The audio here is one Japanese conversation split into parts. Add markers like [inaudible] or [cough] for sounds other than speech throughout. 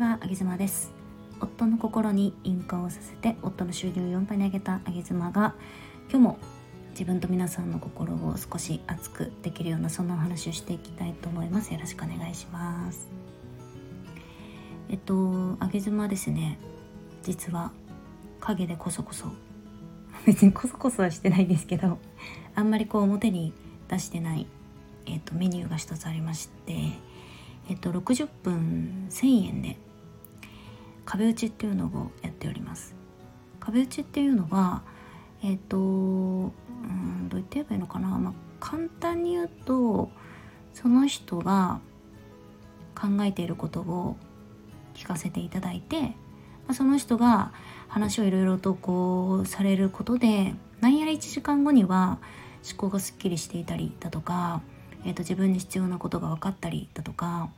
はあげ妻です。夫の心に引火をさせて夫の収入を4倍に上げたあげ妻が今日も自分と皆さんの心を少し熱くできるようなそんなお話をしていきたいと思います。よろしくお願いします。えっとあげ妻ですね。実は影でこそこそ。[laughs] 別にこそこそはしてないんですけどあんまりこう表に出してない、えっと、メニューが一つありましてえっと、60分1000円で壁打ちっていうのをやっております。壁打ちっていうのはえっとうんどう言って言えばいいのかな、まあ、簡単に言うとその人が考えていることを聞かせていただいて、まあ、その人が話をいろいろとこうされることで何やら1時間後には思考がすっきりしていたりだとか、えー、と自分に必要なことが分かったりだとか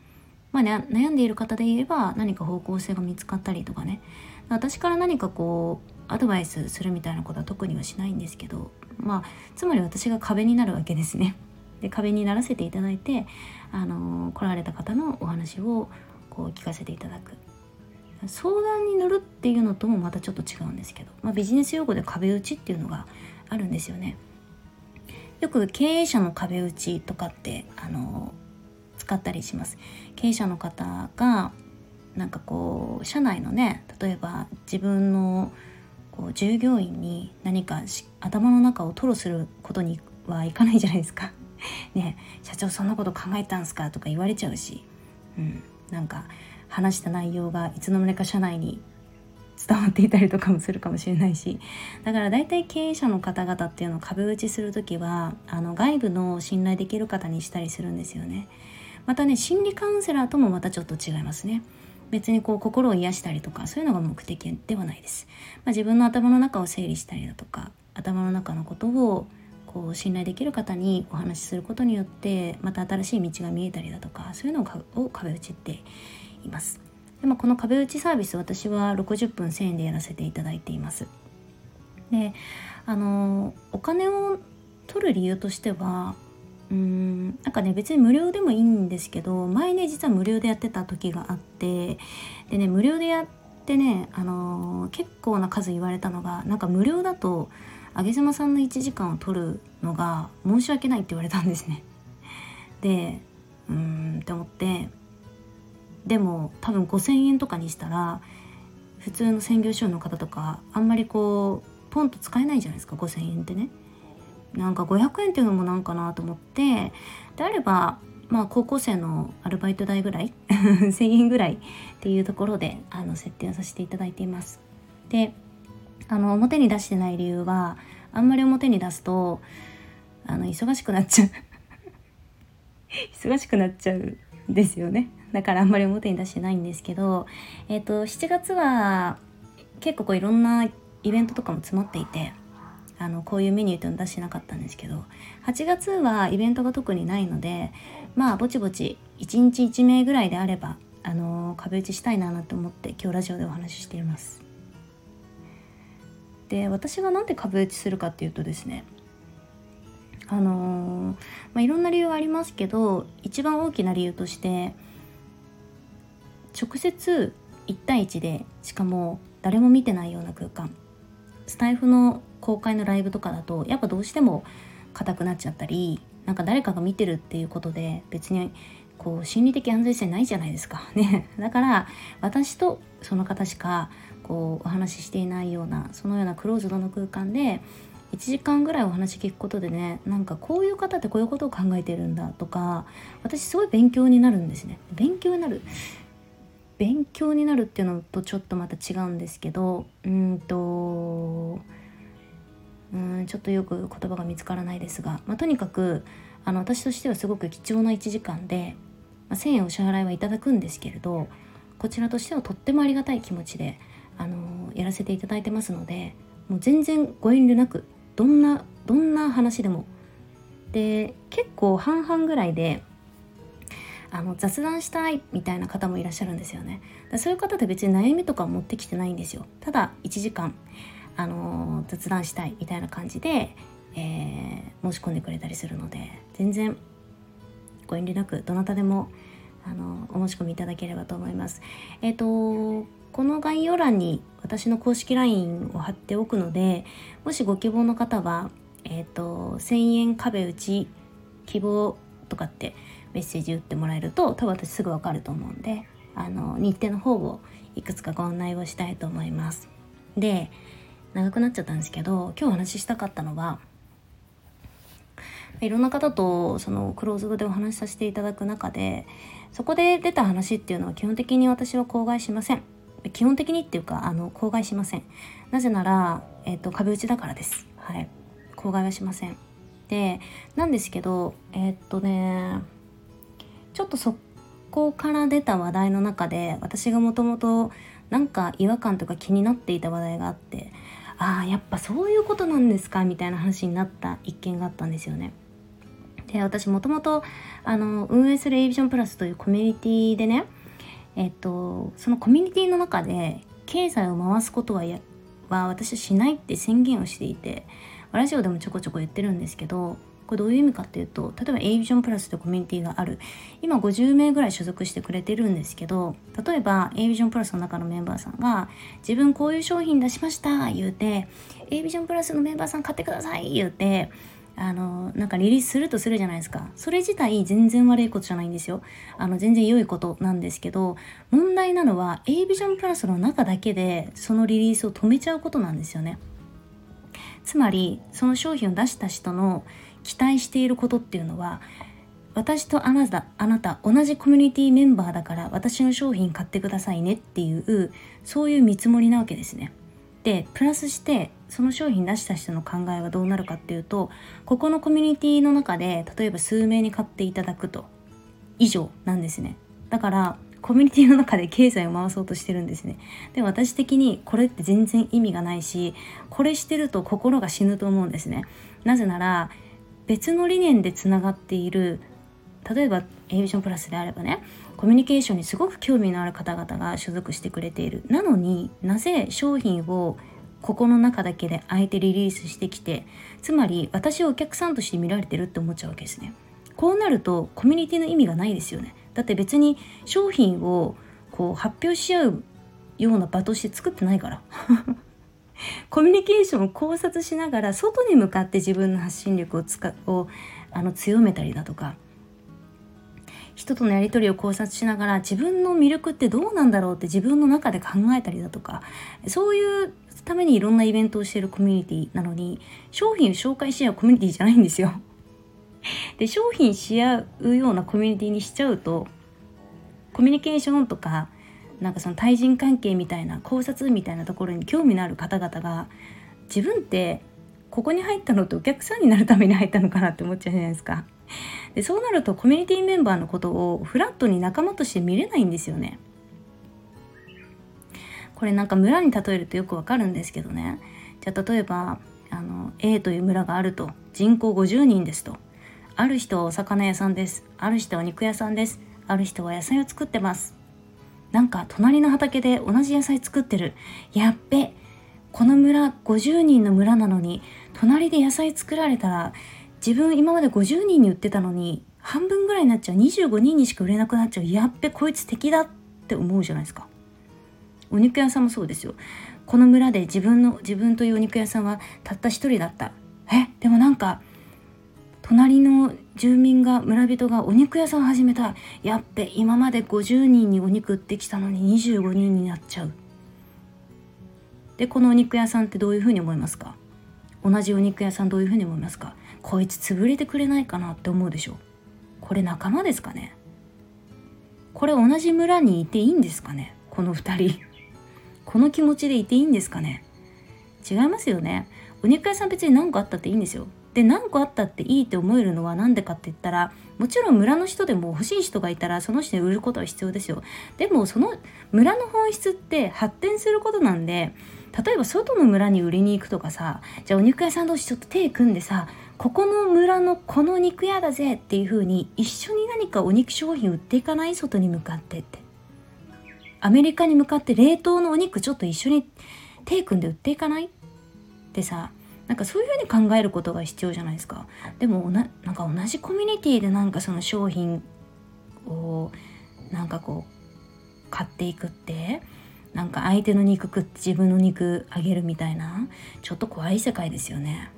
まあ、ね、悩んでいる方で言えば何か方向性が見つかったりとかね私から何かこうアドバイスするみたいなことは特にはしないんですけどまあつまり私が壁になるわけですね。[laughs] で壁にならせていただいて、あのー、来られた方のお話をこう聞かせていただく相談に乗るっていうのともまたちょっと違うんですけど、まあ、ビジネス用語で壁打ちっていうのがあるんですよね。よく経営者の壁打ちとかってあの使ったりします。経営者の方がなんかこう社内のね例えば自分のこう従業員に何か頭の中を吐露することにはいかないじゃないですか。[laughs] ね社長そんなこと考えたんすか？とか言われちゃうし、うん、なんか話した内容がいつの間にか社内に伝わっていたりとかもするかもしれないし。だから大体経営者の方々っていうのを壁打ちする時はあの外部の信頼できる方にしたりするんですよね。またね心理カウンセラーともまたちょっと違いますね。別にこう心を癒したりとかそういうのが目的ではないです、まあ、自分の頭の中を整理したりだとか頭の中のことをこう信頼できる方にお話しすることによってまた新しい道が見えたりだとかそういうのを壁打ちっています。で、まあ、この壁打ちサービス私は60分1000円でやらせていただいています。であのお金を取る理由としてはうんなんかね別に無料でもいいんですけど前ね実は無料でやってた時があってでね無料でやってね、あのー、結構な数言われたのがなんか無料だと上妻さんの1時間を取るのが申し訳ないって言われたんですね。でうーんって思ってでも多分5,000円とかにしたら普通の専業主婦の方とかあんまりこうポンと使えないじゃないですか5,000円ってね。なんか500円っていうのもなんかなと思ってであればまあ高校生のアルバイト代ぐらい [laughs] 1000円ぐらいっていうところであの設定をさせていただいています。であの表に出してない理由はあんまり表に出すとあの忙しくなっちゃう [laughs] 忙しくなっちゃうんですよねだからあんまり表に出してないんですけどえっ、ー、と7月は結構こういろんなイベントとかも詰まっていてあのこういうメニューっていうの出してなかったんですけど8月はイベントが特にないのでまあぼちぼち1日1名ぐらいであればあの壁打ちしたいなと思って今日ラジオでお話ししています。で私が何で壁打ちするかっていうとですねあのー、まあ、いろんな理由がありますけど一番大きな理由として直接1対1でしかも誰も見てないような空間スタイフの公開のライブとかだとやっぱどうしても硬くなっちゃったりなんか誰かが見てるっていうことで別にこう心理的安全性ないじゃないですか。[laughs] ね。だから私とその方しかこうお話ししていないようなそのようなクローズドの空間で1時間ぐらいお話聞くことでねなんかこういう方ってこういうことを考えてるんだとか私すごい勉強になるんですね。勉強になる。勉強になるっていうのとちょっとまた違うんですけどうんとんちょっとよく言葉が見つからないですが、まあ、とにかくあの私としてはすごく貴重な1時間で、まあ、1,000円お支払いはいただくんですけれどこちらとしてはとってもありがたい気持ちで、あのやらせていただいてますのでもう全然ご遠慮なくどんなどんな話でも。で結構半々ぐらいであの雑談したいみたいな方もいらっしゃるんですよね。そういう方って別に悩みとか持ってきてないんですよ。ただ1時間。あの雑談したいみたいな感じで、えー、申し込んでくれたりするので全然ご遠慮なくどなたでもあのお申し込みいただければと思います。えっ、ー、とこの概要欄に私の公式 LINE を貼っておくのでもしご希望の方は、えっ、ー、と1000円壁打ち希望とかってメッセージ打ってもらえると多分私すぐ分かると思うんであの日程の方をいくつかご案内をしたいと思います。で長くなっちゃったんですけど今日お話ししたかったのはいろんな方とそのクローズドでお話しさせていただく中でそこで出た話っていうのは基本的に私は口外しません。基本的にっていうかあの口外しません。なぜなら、えーと、壁打ちだからです。はい。口外はしません。でなんですけどえ、っとねちょっとそこから出た話題の中で私がもともとなんか違和感とか気になっていた話題があってああやっぱそういうことなんですか？みたいな話になった一件があったんですよね。で私もともと運営する a ビジョンプラスというコミュニティでねえっとそのコミュニティの中で経済を回すことはやは私はしないって宣言をしていてラジオでもちょこちょこ言ってるんですけどこれどういう意味かっていうと例えば a ビジョンプラスというコミュニティがある。今50名ぐらい所属してくれてるんですけど例えば a ビジョンプラスの中のメンバーさんが自分こういう商品出しました言うて a ビジョンプラスのメンバーさん買ってください言うてあのなんかリリースするとするじゃないですか。それ自体全然悪いことじゃないんですよ。あの全然良いことなんですけど問題なのは a ビジョンプラスの中だけでそのリリースを止めちゃうことなんですよね。つまりその商品を出した人の期待していることっていうのは私とあなたあなた同じコミュニティメンバーだから私の商品買ってくださいねっていうそういう見積もりなわけですね。でプラスしてその商品出した人の考えはどうなるかっていうとここのコミュニティの中で例えば数名に買っていただくと以上なんですね。だからコミュニティの中で経済を回そうとしてるんですね。で私的にこれって全然意味がないしこれしてると心が死ぬと思うんですね。なぜなら別の理念でつながっている例えば A ビジョンプラスであればねコミュニケーションにすごく興味のある方々が所属してくれている。なのになぜ商品をここの中だけであえてリリースしてきてつまり私をお客さんとして見られてるって思っちゃうわけですね。こうなるとコミュニティの意味がないですよね。だって別に商品をこう発表し合うような場として作ってないから。コミュニケーションを考察しながら外に向かって自分の発信力を使をあの強めたりだとか人とのやり取りを考察しながら自分の魅力ってどうなんだろうって自分の中で考えたりだとかそういうためにいろんなイベントをしているコミュニティなのに商品を紹介し合うコミュニティじゃないんですよ。[laughs] で商品し合うようなコミュニティにしちゃうとコミュニケーションとかなんかその対人関係みたいな考察みたいなところに興味のある方々が自分ってここに入ったのってお客さんになるために入ったのかなって思っちゃうじゃないですか。でそうなるとコミュニティメンバーのことをフラットに仲間として見れないんですよね。これなんか村に例えるとよくわかるんですけどね。じゃあ例えばあの A という村があると。人口50人ですと。ある人はお魚屋さんです。ある人は肉屋さんです。ある人は野菜を作ってます。なんか隣の畑で同じ野菜作ってる。やっべ。この村50人の村なのに隣で野菜作られたら自分今まで50人に売ってたのに半分ぐらいになっちゃう。25人にしか売れなくなっちゃう。やっべこいつ敵だって思うじゃないですか。お肉屋さんもそうですよ。この村で自分の自分というお肉屋さんはたった一人だった。え？でもなんか隣の住民が村人がお肉屋さん始めたやっべ今まで50人にお肉売ってきたのに25人になっちゃう。でこのお肉屋さんってどういうふうに思いますか？同じお肉屋さんどういうふうに思いますか？こいつ潰れてくれないかなって思うでしょこれ仲間ですかね？これ同じ村にいていいんですかね？この2人。[laughs] この気持ちでいていいんですかね？違いますよね。お肉屋さん別に何個あったっていいんですよ。で何個あったっていいって思えるのは何でかって言ったらもちろん村の人でも欲しい人がいたらその人に売ることは必要ですよ。でもその村の本質って発展することなんで例えば外の村に売りに行くとかさじゃあお肉屋さん同士ちょっと手組んでさここの村のこの肉屋だぜっていう風に一緒に何かお肉商品売っていかない外に向かってって。アメリカに向かって冷凍のお肉ちょっと一緒に手組んで売っていかないってさなんかそういう風に考えることが必要じゃないですか。でもななんか同じコミュニティでなんかその商品をなんかこう買っていくってなんか相手の肉食って自分の肉あげるみたいなちょっと怖い世界ですよね。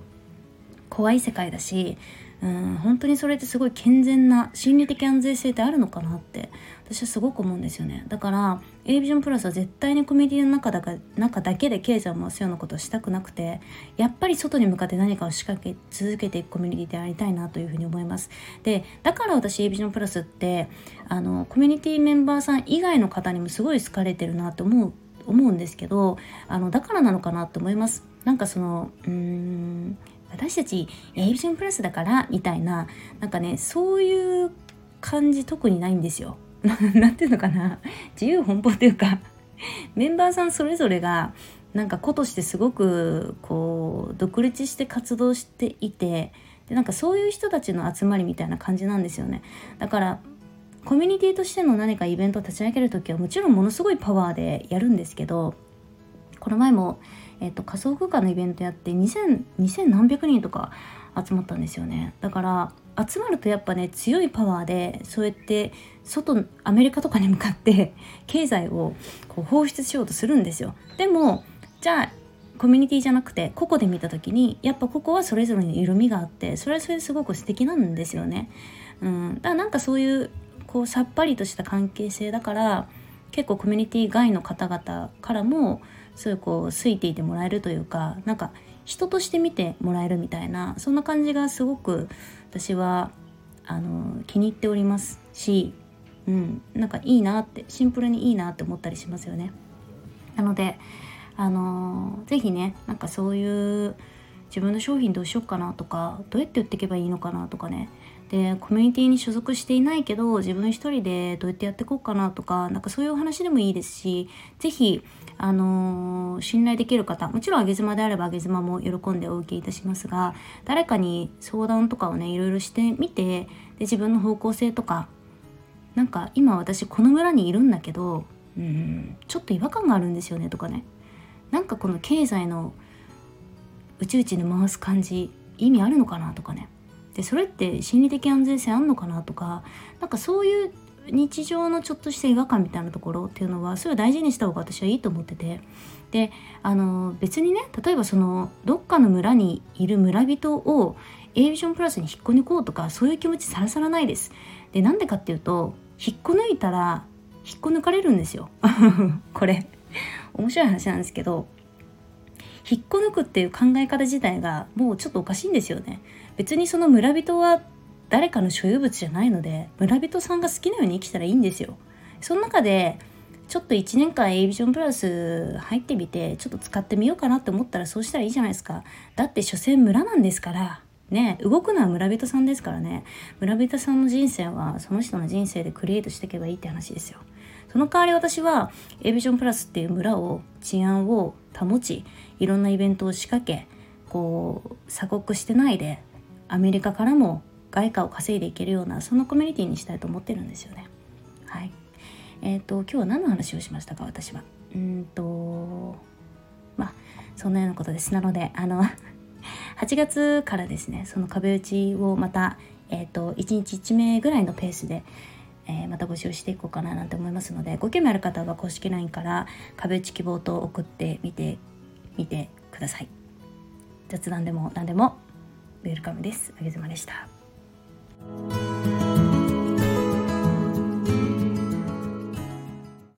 怖い世界だしうん本当にそれってすごい健全な心理的安全性ってあるのかなって私はすごく思うんですよね。だから A ビジョンプラスは絶対にコミュニティの中だか中だけで経済を回すようなことをしたくなくてやっぱり外に向かって何かを仕掛け続けていくコミュニティでありたいなというふうに思います。でだから私 A ビジョンプラスってあのコミュニティメンバーさん以外の方にもすごい好かれてるなって思う思うんですけどあのだからなのかなと思います。なんかそのうーん私たち A ビジョンプラスだからみたいななんかねそういう感じ特にないんですよ。[laughs] なんていうのかな？自由奔放っていうかメンバーさんそれぞれがなんか子としてすごくこう独立して活動していてでなんかそういう人たちの集まりみたいな感じなんですよね。だからコミュニティとしての何かイベントを立ち上げる時はもちろんものすごいパワーでやるんですけどこの前もえっと、仮想空間のイベントやって2000 2000何百人とか集まったんですよね。だから集まるとやっぱね強いパワーでそうやって外アメリカとかに向かって [laughs] 経済をこう放出しようとするんですよでもじゃあコミュニティじゃなくて個々で見た時にやっぱここはそれぞれに緩みがあってそれはそれすごく素敵なんですよね。うん、だからなんかそういうこうさっぱりとした関係性だから結構コミュニティ外の方々からもそういうこう好いていてもらえるというかなんか人として見てもらえるみたいなそんな感じがすごく私はあの気に入っておりますし、うん、なんかいいなってシンプルにいいなって思ったりしますよね。なのであの是非ねなんかそういう自分の商品どうしようかなとかどうやって売っていけばいいのかなとかねでコミュニティに所属していないけど自分一人でどうやってやっていこうかなとかなんかそういうお話でもいいですし是非あのー、信頼できる方もちろんあげ妻であればあげ妻も喜んでお受けいたしますが誰かに相談とかをねいろいろしてみてで自分の方向性とかなんか今私この村にいるんだけどうんちょっと違和感があるんですよねとかね。なんかこの経済の宇宙地に回す感じ意味あるのかなとかね。でそれって心理的安全性あんのかなとかなんかそういう日常のちょっとした違和感みたいなところっていうのはそれを大事にした方が私はいいと思ってて。であの別にね例えばそのどっかの村にいる村人を A ビジョンプラスに引っこ抜こうとかそういう気持ちさらさらないです。でなんでかっていうと引っこ抜いたら引っこ抜かれるんですよ。[laughs] これ。面白い話なんですけど引っこ抜くっていう考え方自体がもうちょっとおかしいんですよね。別にその村人は誰かの所有物じゃないので村人さんが好きなように生きたらいいんですよ。その中でちょっと1年間 A ビジョンプラス入ってみてちょっと使ってみようかなって思ったらそうしたらいいじゃないですか。だって所詮村なんですからね動くのは村人さんですからね村人さんの人生はその人の人生でクリエイトしていけばいいって話ですよその代わり私は A ビジョンプラスっていう村を治安を保ちいろんなイベントを仕掛けこう鎖国してないでアメリカからも外貨を稼いでいけるようなそのコミュニティにしたいと思ってるんですよね。はい。えっ、ー、と今日は何の話をしましたか私は。うんとまあそんなようなことです。なのであの8月からですねその壁打ちをまたえっ、ー、と1日1名ぐらいのペースでえー、また募集していこうかななんて思いますのでご興味ある方は公式 LINE から壁打ち希望と送ってみてみてください。雑談でも何でもウェルカムです。あげずまでした。